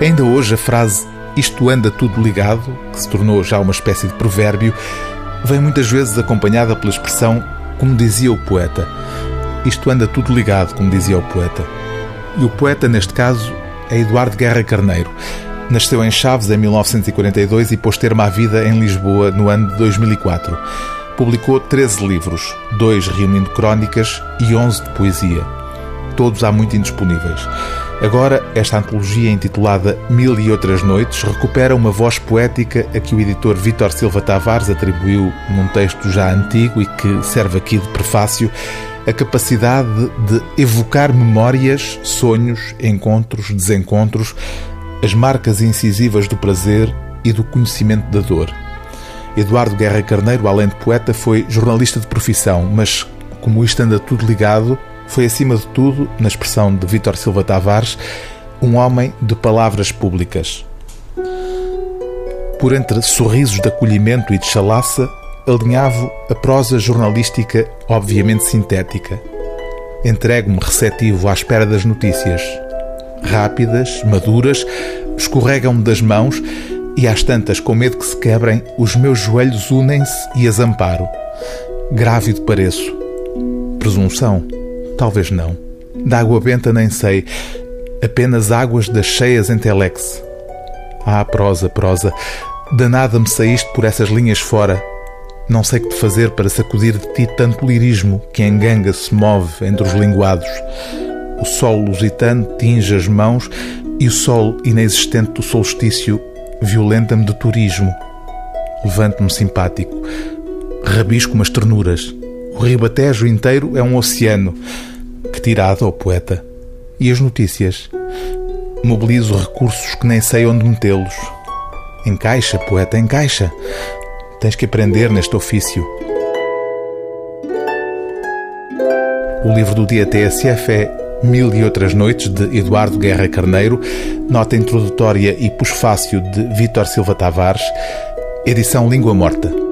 Ainda hoje a frase isto anda tudo ligado, que se tornou já uma espécie de provérbio, vem muitas vezes acompanhada pela expressão como dizia o poeta. Isto anda tudo ligado, como dizia o poeta. E o poeta, neste caso, é Eduardo Guerra Carneiro. Nasceu em Chaves em 1942 e pôs termo à vida em Lisboa no ano de 2004. Publicou 13 livros, dois reunindo crónicas e 11 de poesia. Todos há muito indisponíveis. Agora, esta antologia intitulada Mil e Outras Noites recupera uma voz poética a que o editor Vítor Silva Tavares atribuiu num texto já antigo e que serve aqui de prefácio a capacidade de evocar memórias, sonhos, encontros, desencontros, as marcas incisivas do prazer e do conhecimento da dor. Eduardo Guerra Carneiro, além de poeta, foi jornalista de profissão, mas como isto anda tudo ligado, foi acima de tudo, na expressão de Vítor Silva Tavares, um homem de palavras públicas. Por entre sorrisos de acolhimento e de chalaça, alinhavo a prosa jornalística obviamente sintética. Entrego-me receptivo à espera das notícias. Rápidas, maduras, escorregam-me das mãos e às tantas, com medo que se quebrem, os meus joelhos unem-se e as amparo. Grávido pareço. Presunção? Talvez não. Da água benta nem sei. Apenas águas das cheias em telex. Ah, prosa, prosa. Danada me saíste por essas linhas fora. Não sei que te fazer para sacudir de ti tanto lirismo que em ganga se move entre os linguados. O sol lusitano tinge as mãos e o sol inexistente do solstício violenta-me de turismo. Levanto-me simpático. Rabisco umas ternuras. O ribatejo inteiro é um oceano. Que tirada, oh poeta. E as notícias? Mobilizo recursos que nem sei onde metê-los. Encaixa, poeta, encaixa. Tens que aprender neste ofício. O livro do dia TSF é Mil e Outras Noites, de Eduardo Guerra Carneiro, nota introdutória e pós-fácil de Vítor Silva Tavares, edição Língua Morta.